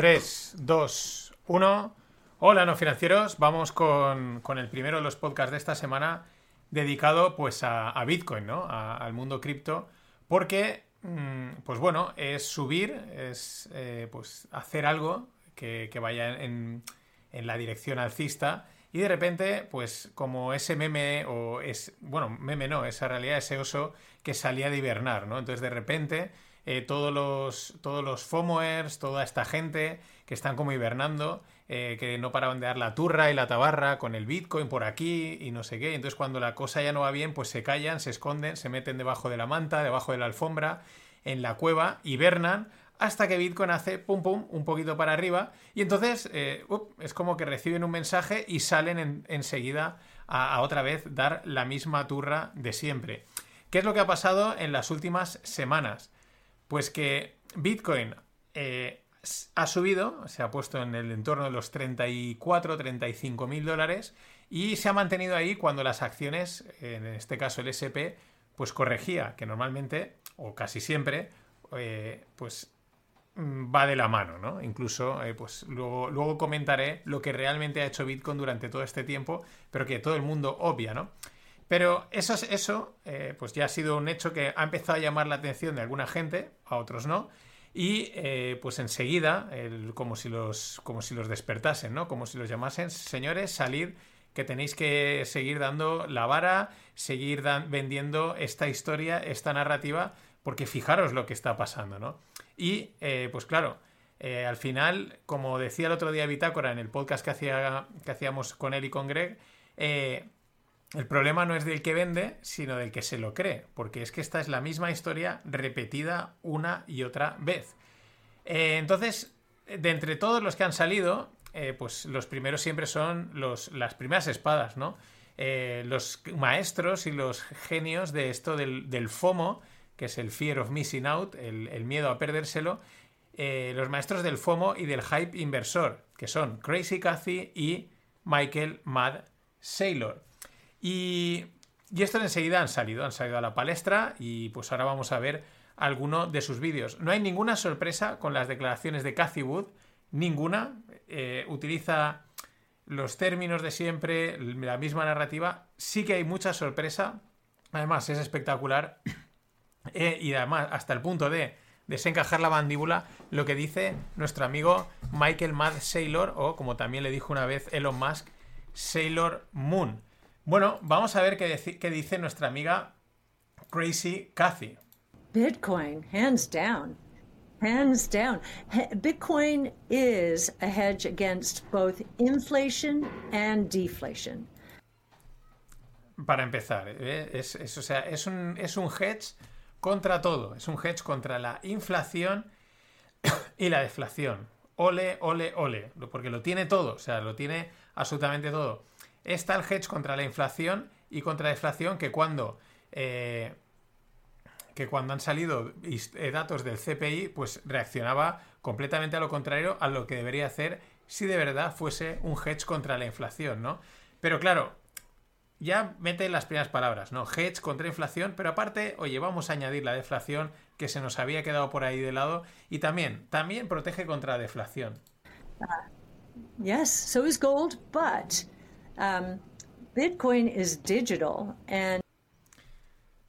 3, 2, 1. Hola, no financieros. Vamos con, con, el primero de los podcasts de esta semana dedicado pues a, a Bitcoin, ¿no? Al mundo cripto. Porque, mmm, pues bueno, es subir, es eh, pues hacer algo que, que vaya en, en, la dirección alcista. Y de repente, pues como ese meme, o es, bueno, meme no, esa realidad, ese oso que salía de hibernar, ¿no? Entonces de repente eh, todos, los, todos los FOMOers, toda esta gente que están como hibernando, eh, que no paraban de dar la turra y la tabarra con el Bitcoin por aquí y no sé qué. Entonces cuando la cosa ya no va bien, pues se callan, se esconden, se meten debajo de la manta, debajo de la alfombra, en la cueva, hibernan hasta que Bitcoin hace pum pum un poquito para arriba y entonces eh, es como que reciben un mensaje y salen en, enseguida a, a otra vez dar la misma turra de siempre. ¿Qué es lo que ha pasado en las últimas semanas? Pues que Bitcoin eh, ha subido, se ha puesto en el entorno de los 34, 35 mil dólares y se ha mantenido ahí cuando las acciones, en este caso el SP, pues corregía, que normalmente, o casi siempre, eh, pues mm, va de la mano, ¿no? Incluso, eh, pues luego, luego comentaré lo que realmente ha hecho Bitcoin durante todo este tiempo, pero que todo el mundo obvia, ¿no? Pero eso, eso eh, pues ya ha sido un hecho que ha empezado a llamar la atención de alguna gente, a otros no, y eh, pues enseguida, como, si los, como si los despertasen, ¿no? Como si los llamasen, señores, salir, que tenéis que seguir dando la vara, seguir vendiendo esta historia, esta narrativa, porque fijaros lo que está pasando, ¿no? Y eh, pues claro, al final, como decía el otro día Bitácora en el podcast que, hacía, que hacíamos con él y con Greg, el problema no es del que vende, sino del que se lo cree, porque es que esta es la misma historia repetida una y otra vez. Eh, entonces, de entre todos los que han salido, eh, pues los primeros siempre son las primeras espadas, ¿no? Eh, los maestros y los genios de esto del, FOMO, que es el Fear of Missing Out, el, el miedo a perdérselo, los maestros del FOMO y del hype inversor, que son Crazy Cathy y Michael Mad Saylor. Y, y estos enseguida han salido, han salido a la palestra y pues ahora vamos a ver alguno de sus vídeos. No hay ninguna sorpresa con las declaraciones de Cathy Wood, ninguna. Eh, utiliza los términos de siempre, la misma narrativa. Sí que hay mucha sorpresa. Además, es espectacular. Eh, y además, hasta el punto de desencajar la mandíbula, lo que dice nuestro amigo Michael Mad Sailor, o como también le dijo una vez Elon Musk, Sailor Moon. Bueno, vamos a ver qué, qué dice nuestra amiga Crazy Cathy. Bitcoin, hands down. Hands down. Bitcoin is a hedge against both inflation and deflation. Para empezar, ¿eh? es, es, o sea, es, un, es un hedge contra todo. Es un hedge contra la inflación y la deflación. Ole, ole, ole. Porque lo tiene todo. O sea, lo tiene absolutamente todo está el hedge contra la inflación y contra la deflación que cuando eh, que cuando han salido eh, datos del CPI pues reaccionaba completamente a lo contrario a lo que debería hacer si de verdad fuese un hedge contra la inflación, ¿no? Pero claro, ya mete las primeras palabras, ¿no? Hedge contra inflación, pero aparte, oye, vamos a añadir la deflación que se nos había quedado por ahí de lado y también, también protege contra la deflación. Uh, yes, so is gold, but Um, Bitcoin is digital and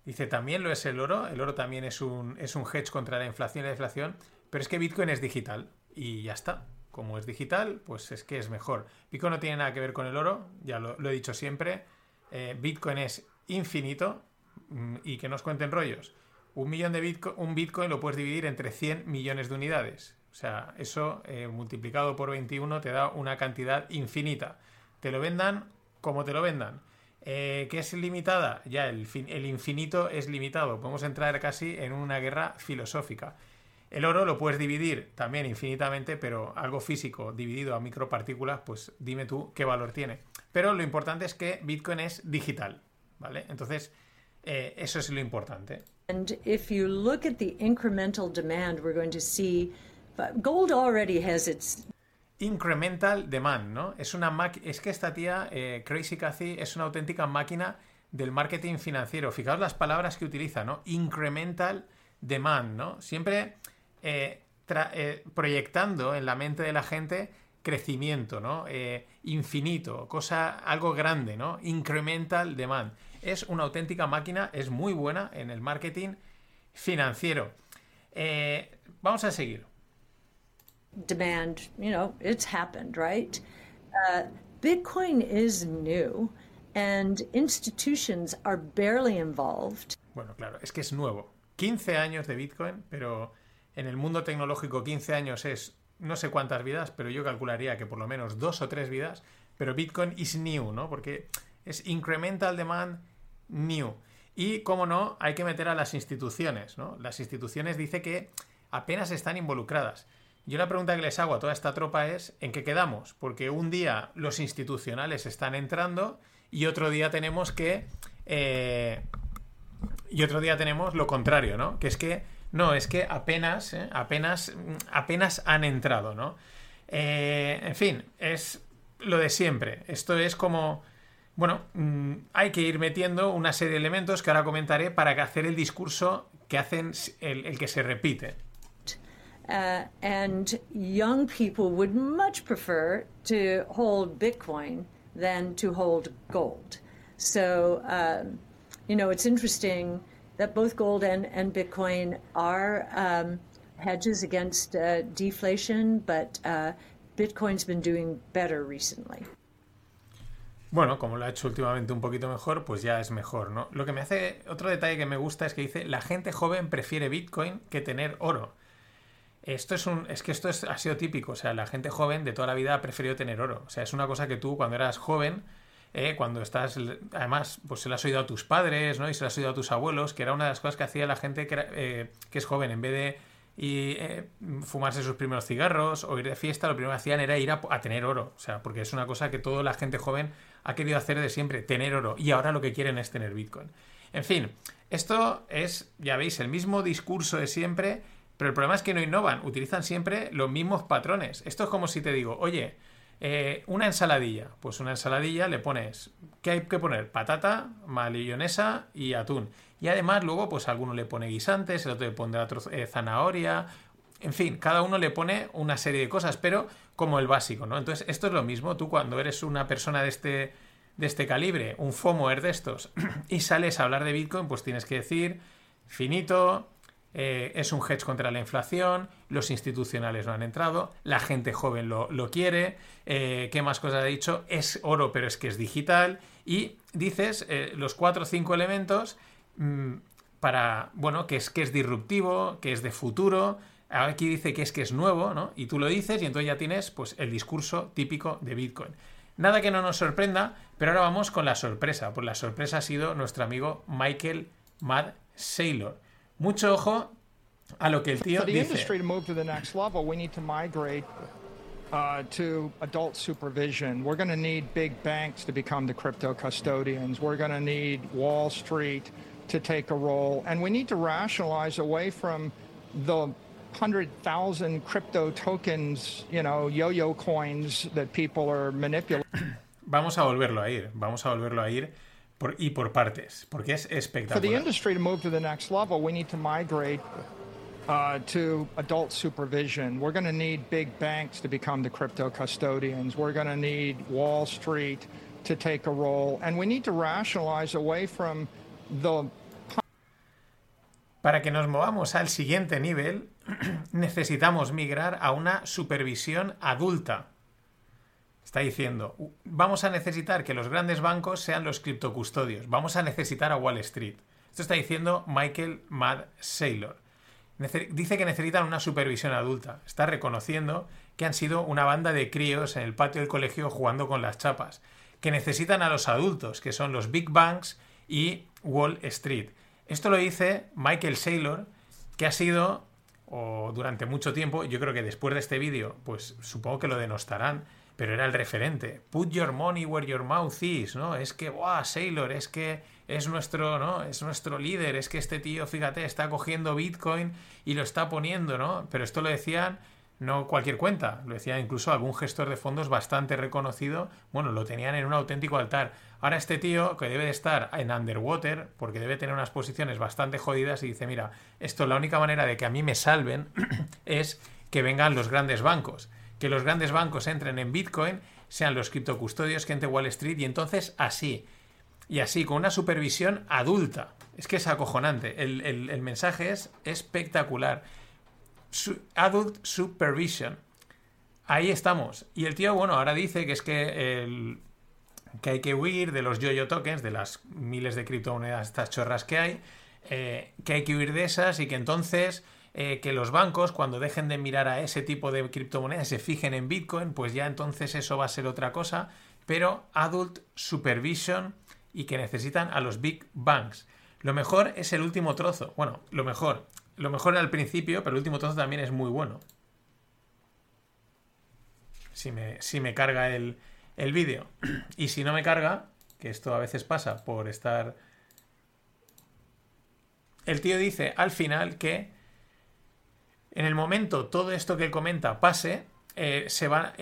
Dice, también lo es el oro. El oro también es un, es un hedge contra la inflación y la deflación. Pero es que Bitcoin es digital. Y ya está. Como es digital, pues es que es mejor. Bitcoin no tiene nada que ver con el oro. Ya lo, he dicho siempre. Eh, Bitcoin es infinito. Mm, y que nos cuenten rollos. Un millón de Bitcoin, un Bitcoin lo puedes dividir entre 100 millones de unidades. O sea, eso eh, multiplicado por 21 te da una cantidad infinita te lo vendan como te lo vendan. Eh, ¿Qué es limitada? Ya, el, fin, el infinito es limitado. Podemos entrar casi en una guerra filosófica. El oro lo puedes dividir también infinitamente, pero algo físico dividido a micropartículas, pues dime tú qué valor tiene. Pero lo importante es que Bitcoin es digital, ¿vale? Entonces, eh, eso es lo importante. And if you look at the incremental demand, we're going to see gold already has its incremental demand, ¿no? Es una es que esta tía, eh, Crazy Cathy, es una auténtica máquina del marketing financiero. Fijaos las palabras que utiliza, ¿no? Incremental demand, ¿no? Siempre eh, eh, proyectando en la mente de la gente crecimiento, ¿no? Infinito, cosa, algo grande, ¿no? Incremental demand. Es una auténtica máquina, es muy buena en el marketing financiero. Vamos a seguir. Demand, you know, it's happened, right? Uh, Bitcoin is new and institutions are barely involved. Bueno, claro, es que es nuevo. 15 años de Bitcoin, pero en el mundo tecnológico 15 años es no sé cuántas vidas, pero yo calcularía que por lo menos dos o tres vidas, pero Bitcoin is new, ¿no? Porque es incremental demand new. Y, como no, hay que meter a las instituciones, ¿no? Las instituciones dice que apenas están involucradas. Yo la pregunta que les hago a toda esta tropa es ¿en qué quedamos? Porque un día los institucionales están entrando y otro día tenemos que... Eh, y otro día tenemos lo contrario, ¿no? Que es que no, es que apenas, ¿eh? apenas, apenas han entrado, ¿no? Eh, en fin, es lo de siempre. Esto es como, bueno, mm, hay que ir metiendo una serie de elementos que ahora comentaré para hacer el discurso que hacen el, el que se repite. Uh, and young people would much prefer to hold Bitcoin than to hold gold. So, um, you know, it's interesting that both gold and, and Bitcoin are um, hedges against uh, deflation, but uh, Bitcoin's been doing better recently. Bueno, como lo ha hecho últimamente un poquito mejor, pues ya es mejor, ¿no? Lo que me hace, otro detalle que me gusta es que dice, la gente joven prefiere Bitcoin que tener oro. Esto es un, es que esto es, ha sido típico, o sea, la gente joven de toda la vida ha preferido tener oro. O sea, es una cosa que tú cuando eras joven ¿eh? cuando estás, además, pues se lo has oído a tus padres, ¿no? Y se lo has oído a tus abuelos, que era una de las cosas que hacía la gente que, eh, es joven, en vez de y, eh, fumarse sus primeros cigarros o ir de fiesta, lo primero que hacían era ir a, tener oro. O sea, porque es una cosa que toda la gente joven ha querido hacer de siempre, tener oro. Y ahora lo que quieren es tener Bitcoin. En fin, esto es, ya veis, el mismo discurso de siempre, pero el problema es que no innovan, utilizan siempre los mismos patrones. Esto es como si te digo, oye, eh, una ensaladilla. Pues una ensaladilla le pones. ¿Qué hay que poner? Patata, malillonesa y atún. Y además, luego, pues alguno le pone guisantes, el otro le pondrá eh, zanahoria. En fin, cada uno le pone una serie de cosas, pero como el básico, ¿no? Entonces, esto es lo mismo. Tú, cuando eres una persona de este, de este calibre, un FOMOer de estos, y sales a hablar de Bitcoin, pues tienes que decir finito, eh, es un hedge contra la inflación, los institucionales no han entrado, la gente joven lo, quiere, eh, ¿qué más cosas ha dicho? Es oro, pero es que es digital, y dices eh, los cuatro o cinco elementos mm, para, bueno, que es, que es disruptivo, que es de futuro, aquí dice que es que es nuevo, ¿no? Y tú lo dices y entonces ya tienes pues el discurso típico de Bitcoin. Nada que no nos sorprenda, pero ahora vamos con la sorpresa, pues la sorpresa ha sido nuestro amigo Michael Mad Saylor. Mucho ojo a lo que el tío dice. industry to move to the next level, we need to migrate uh, to adult supervision. We're going to need big banks to become the crypto custodians. We're going to need Wall Street to take a role. And we need to rationalize away from the 100,000 crypto tokens, you know, yo-yo coins that people are manipulating. Vamos a volverlo a ir, vamos a volverlo a ir por, y por partes, porque es espectacular. For the industry to move to the next level, we need to migrate uh, to adult supervision. We're going to need big banks to become the crypto custodians. We're going to need Wall Street to take a role. And we need to rationalize away from the Para que nos movamos al siguiente nivel, necesitamos migrar a una supervisión adulta. Está diciendo, vamos a necesitar que los grandes bancos sean los criptocustodios, vamos a necesitar a Wall Street. Esto está diciendo Michael Mad Saylor. Dice que necesitan una supervisión adulta. Está reconociendo que han sido una banda de críos en el patio del colegio jugando con las chapas. Que necesitan a los adultos, que son los Big Banks y Wall Street. Esto lo dice Michael Saylor, que ha sido, o durante mucho tiempo, yo creo que después de este vídeo, pues supongo que lo denostarán, pero era el referente. Put your money where your mouth is, ¿no? Es que, ¡guau! Sailor, es que es nuestro, ¿no? Es nuestro líder, es que este tío, fíjate, está cogiendo Bitcoin y lo está poniendo, ¿no? Pero esto lo decían no cualquier cuenta, lo decía incluso algún gestor de fondos bastante reconocido, bueno, lo tenían en un auténtico altar. Ahora este tío, que debe de estar en underwater, porque debe tener unas posiciones bastante jodidas, y dice, mira, esto la única manera de que a mí me salven es que vengan los grandes bancos, que los grandes bancos entren en Bitcoin, sean los criptocustodios que entre Wall Street y entonces así, y así, con una supervisión adulta. Es que es acojonante, el, mensaje es espectacular. adult Supervision. Ahí estamos. Y el tío, bueno, ahora dice que es que el, que hay que huir de los yo-yo tokens, de las miles de criptomonedas, estas chorras que hay, eh, que hay que huir de esas y que entonces eh, que los bancos cuando dejen de mirar a ese tipo de criptomonedas se fijen en Bitcoin, pues ya entonces eso va a ser otra cosa, pero adult supervision y que necesitan a los big banks. Lo mejor es el último trozo. Bueno, lo mejor. Lo mejor al principio, pero el último trozo también es muy bueno. Si me, si me carga el, el vídeo. Y si no me carga, que esto a veces pasa por estar... El tío dice al final que en el momento todo esto que comenta pase, eh, se va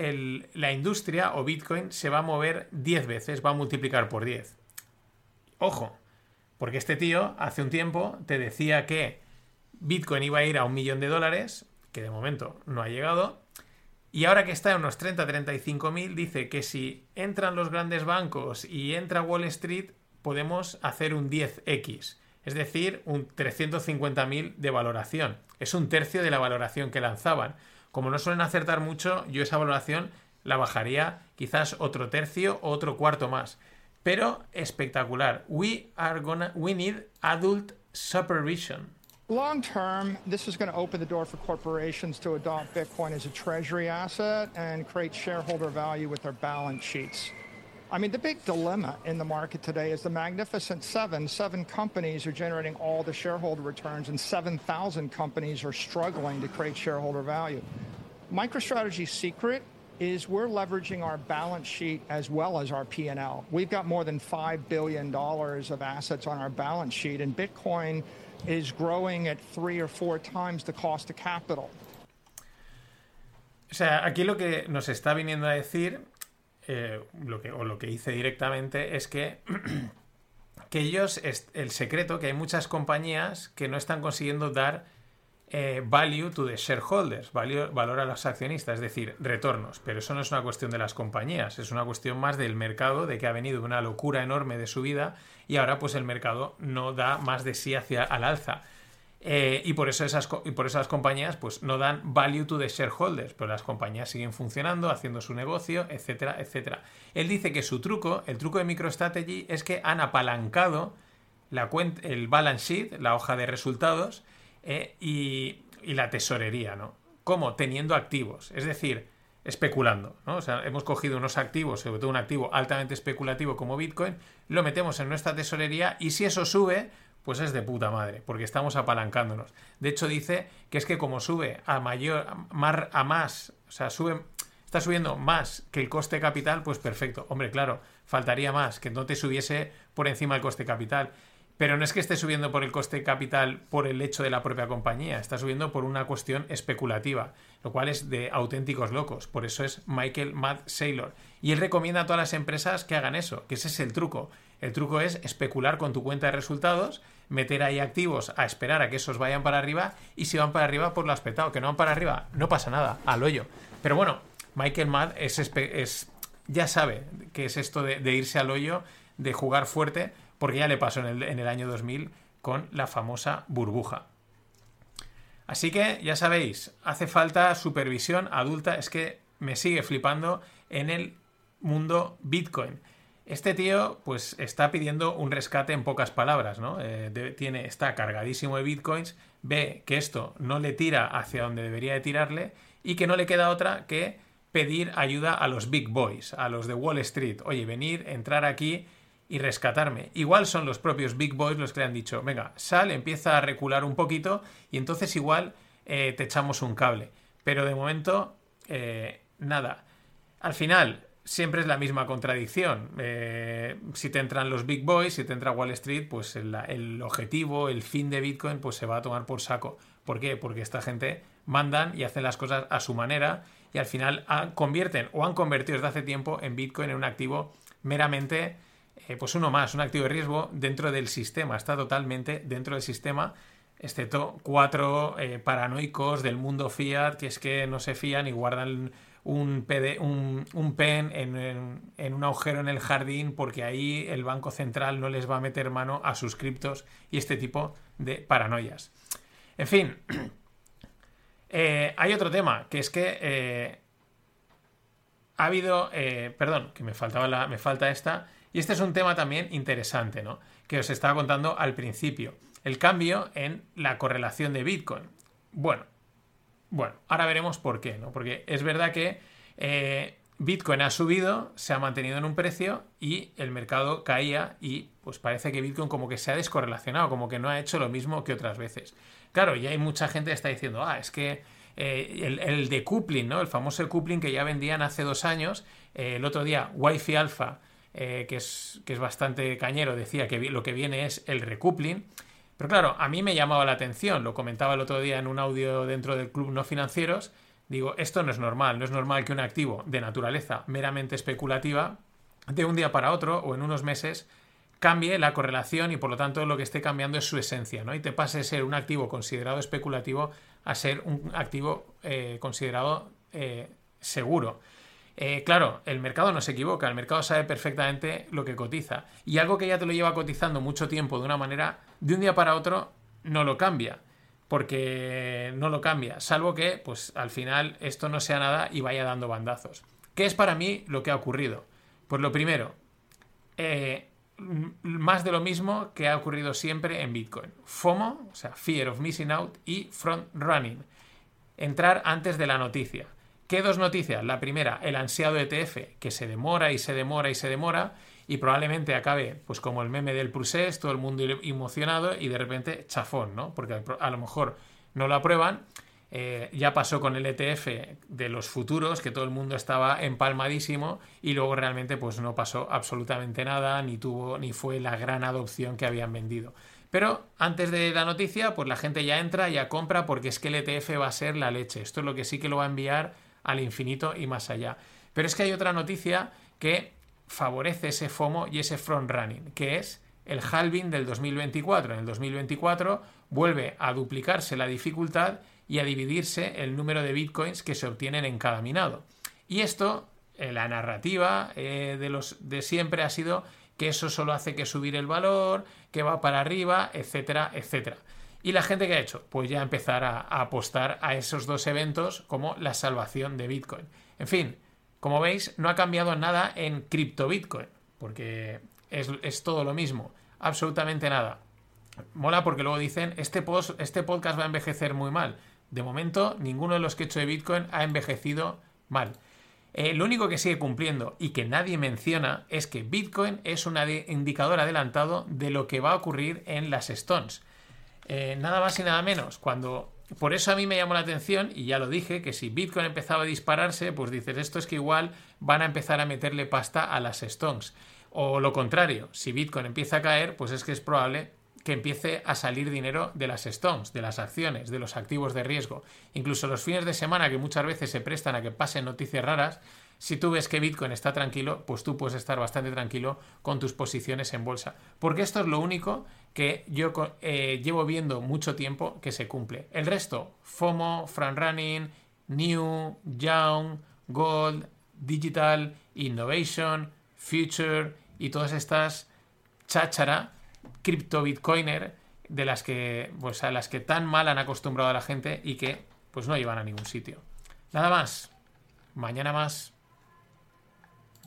la industria o Bitcoin se va a mover 10 veces, va a multiplicar por 10. Ojo, porque este tío hace un tiempo te decía que Bitcoin iba a ir a un millón de dólares, que de momento no ha llegado, y ahora que está en unos 30-35 mil, dice que si entran los grandes bancos y entra Wall Street, podemos hacer un 10x, es decir, un 350.000 de valoración. Es un tercio de la valoración que lanzaban. Como no suelen acertar mucho, yo esa valoración la bajaría quizás otro tercio o otro cuarto más. Pero espectacular. We are gonna, we need adult supervision. Long term, this is going to open the door for corporations to adopt Bitcoin as a treasury asset and create shareholder value with their balance sheets. I mean, the big dilemma in the market today is the Magnificent Seven. Seven companies are generating all the shareholder returns, and 7,000 companies are struggling to create shareholder value. MicroStrategy's secret is we're leveraging our balance sheet as well as our P&L. We've got more than $5 billion of assets on our balance sheet, and Bitcoin is growing at three or four times the cost of capital. O sea, aquí lo que nos está viniendo a decir, eh, lo que, o lo que hice directamente, es que, que ellos, el secreto, que hay muchas compañías que no están consiguiendo dar eh, value to the shareholders, valor a los accionistas, es decir, retornos. Pero eso no es una cuestión de las compañías, es una cuestión más del mercado, de que ha venido una locura enorme de su vida y ahora pues el mercado no da más de sí hacia al alza. Eh, y, por eso esas, y por eso compañías pues no dan value to the shareholders, pero las compañías siguen funcionando, haciendo su negocio, etcétera, etcétera. Él dice que su truco, el truco de MicroStrategy, es que han apalancado la el balance sheet, la hoja de resultados, eh, y, la tesorería, ¿no? ¿Cómo? Teniendo activos, es decir, especulando, ¿no? O sea, hemos cogido unos activos, sobre todo un activo altamente especulativo como Bitcoin, lo metemos en nuestra tesorería y si eso sube, pues es de puta madre, porque estamos apalancándonos. De hecho, dice que es que como sube a mayor, a más, o sea, sube, está subiendo más que el coste capital, pues perfecto. Hombre, claro, faltaría más, que no te subiese por encima el coste capital. Pero no es que esté subiendo por el coste capital por el hecho de la propia compañía, está subiendo por una cuestión especulativa, lo cual es de auténticos locos. Por eso es Michael Mad Saylor. Y él recomienda a todas las empresas que hagan eso, que ese es el truco. El truco es especular con tu cuenta de resultados, meter ahí activos a esperar a que esos vayan para arriba y si van para arriba, pues lo has petado. Que no van para arriba, no pasa nada, al hoyo. Pero bueno, Michael Mad es, ya sabe que es esto de irse al hoyo, de jugar fuerte porque ya le pasó en el, año 2000 con la famosa burbuja. Así que ya sabéis, hace falta supervisión adulta, es que me sigue flipando en el mundo Bitcoin. Este tío, pues, está pidiendo un rescate en pocas palabras, ¿no? Eh, tiene, está cargadísimo de bitcoins, ve que esto no le tira hacia donde debería de tirarle y que no le queda otra que pedir ayuda a los big boys, a los de Wall Street. Oye, venir, entrar aquí y rescatarme. Igual son los propios Big Boys los que le han dicho, venga, sal, empieza a recular un poquito y entonces igual eh, te echamos un cable. Pero de momento, eh, nada. Al final, siempre es la misma contradicción. Eh, si te entran los Big Boys, si te entra Wall Street, pues el, objetivo, el fin de Bitcoin, pues se va a tomar por saco. ¿Por qué? Porque esta gente mandan y hacen las cosas a su manera y al final convierten o han convertido desde hace tiempo en Bitcoin en un activo meramente eh, pues uno más, un activo de riesgo dentro del sistema, está totalmente dentro del sistema excepto cuatro eh, paranoicos del mundo fiat que es que no se fían y guardan un, pen en, un agujero en el jardín porque ahí el Banco Central no les va a meter mano a sus criptos y este tipo de paranoias. En fin, eh, hay otro tema, que es que eh, ha habido, eh, perdón, que me, faltaba la, me falta esta, y este es un tema también interesante, ¿no? Que os estaba contando al principio, el cambio en la correlación de Bitcoin. Bueno, bueno, ahora veremos por qué, ¿no? Porque es verdad que eh, Bitcoin ha subido, se ha mantenido en un precio y el mercado caía y pues parece que Bitcoin como que se ha descorrelacionado, como que no ha hecho lo mismo que otras veces. Claro, y hay mucha gente que está diciendo, ah, es que eh, el, el decoupling, ¿no? El famoso decoupling que ya vendían hace dos años, eh, el otro día Wi-Fi Alpha, que, es, que es bastante cañero, decía que lo que viene es el recoupling. Pero claro, a mí me llamaba la atención, lo comentaba el otro día en un audio dentro del Club No Financieros, digo, esto no es normal, no es normal que un activo de naturaleza meramente especulativa, de un día para otro o en unos meses, cambie la correlación y por lo tanto lo que esté cambiando es su esencia, ¿no? Y te pase de ser un activo considerado especulativo a ser un activo eh, considerado eh, seguro. Eh, claro, el mercado no se equivoca, el mercado sabe perfectamente lo que cotiza. Y algo que ya te lo lleva cotizando mucho tiempo de una manera, de un día para otro, no lo cambia. Porque no lo cambia, salvo que, pues al final, esto no sea nada y vaya dando bandazos. ¿Qué es para mí lo que ha ocurrido? Pues lo primero, eh, más de lo mismo que ha ocurrido siempre en Bitcoin. FOMO, o sea, Fear of Missing Out, y Front Running. Entrar antes de la noticia. ¿Qué dos noticias? La primera, el ansiado ETF, que se demora y se demora y se demora y probablemente acabe, pues como el meme del Prusés, todo el mundo emocionado y de repente chafón, ¿no? Porque a lo mejor no lo aprueban. Eh, ya pasó con el ETF de los futuros, que todo el mundo estaba empalmadísimo y luego realmente pues no pasó absolutamente nada, ni tuvo, ni fue la gran adopción que habían vendido. Pero antes de la noticia, pues la gente ya entra, ya compra, porque es que el ETF va a ser la leche. Esto es lo que sí que lo va a enviar al infinito y más allá. Pero es que hay otra noticia que favorece ese FOMO y ese front running, que es el halving del 2024. En el 2024 vuelve a duplicarse la dificultad y a dividirse el número de bitcoins que se obtienen en cada minado. Y esto, eh, la narrativa eh, de, los, de siempre ha sido que eso solo hace que subir el valor, que va para arriba, etcétera, etcétera. ¿Y la gente que ha hecho? Pues ya empezar a, apostar a esos dos eventos como la salvación de Bitcoin. En fin, como veis, no ha cambiado nada en cripto Bitcoin, porque es, todo lo mismo, absolutamente nada. Mola porque luego dicen, este, este podcast va a envejecer muy mal. De momento, ninguno de los que he hecho de Bitcoin ha envejecido mal. Eh, lo único que sigue cumpliendo y que nadie menciona es que Bitcoin es un indicador adelantado de lo que va a ocurrir en las Stones. Eh, nada más y nada menos. Cuando. Por eso a mí me llamó la atención, y ya lo dije, que si Bitcoin empezaba a dispararse, pues dices, esto es que igual van a empezar a meterle pasta a las Stones. O lo contrario, si Bitcoin empieza a caer, pues es que es probable que empiece a salir dinero de las Stones, de las acciones, de los activos de riesgo. Incluso los fines de semana que muchas veces se prestan a que pasen noticias raras, si tú ves que Bitcoin está tranquilo, pues tú puedes estar bastante tranquilo con tus posiciones en bolsa. Porque esto es lo único que yo eh, llevo viendo mucho tiempo que se cumple. El resto, FOMO, running, New, Young, Gold, Digital, Innovation, Future y todas estas cháchara cripto bitcoiner de las que pues a las que tan mal han acostumbrado a la gente y que pues no llevan a ningún sitio. Nada más. Mañana más.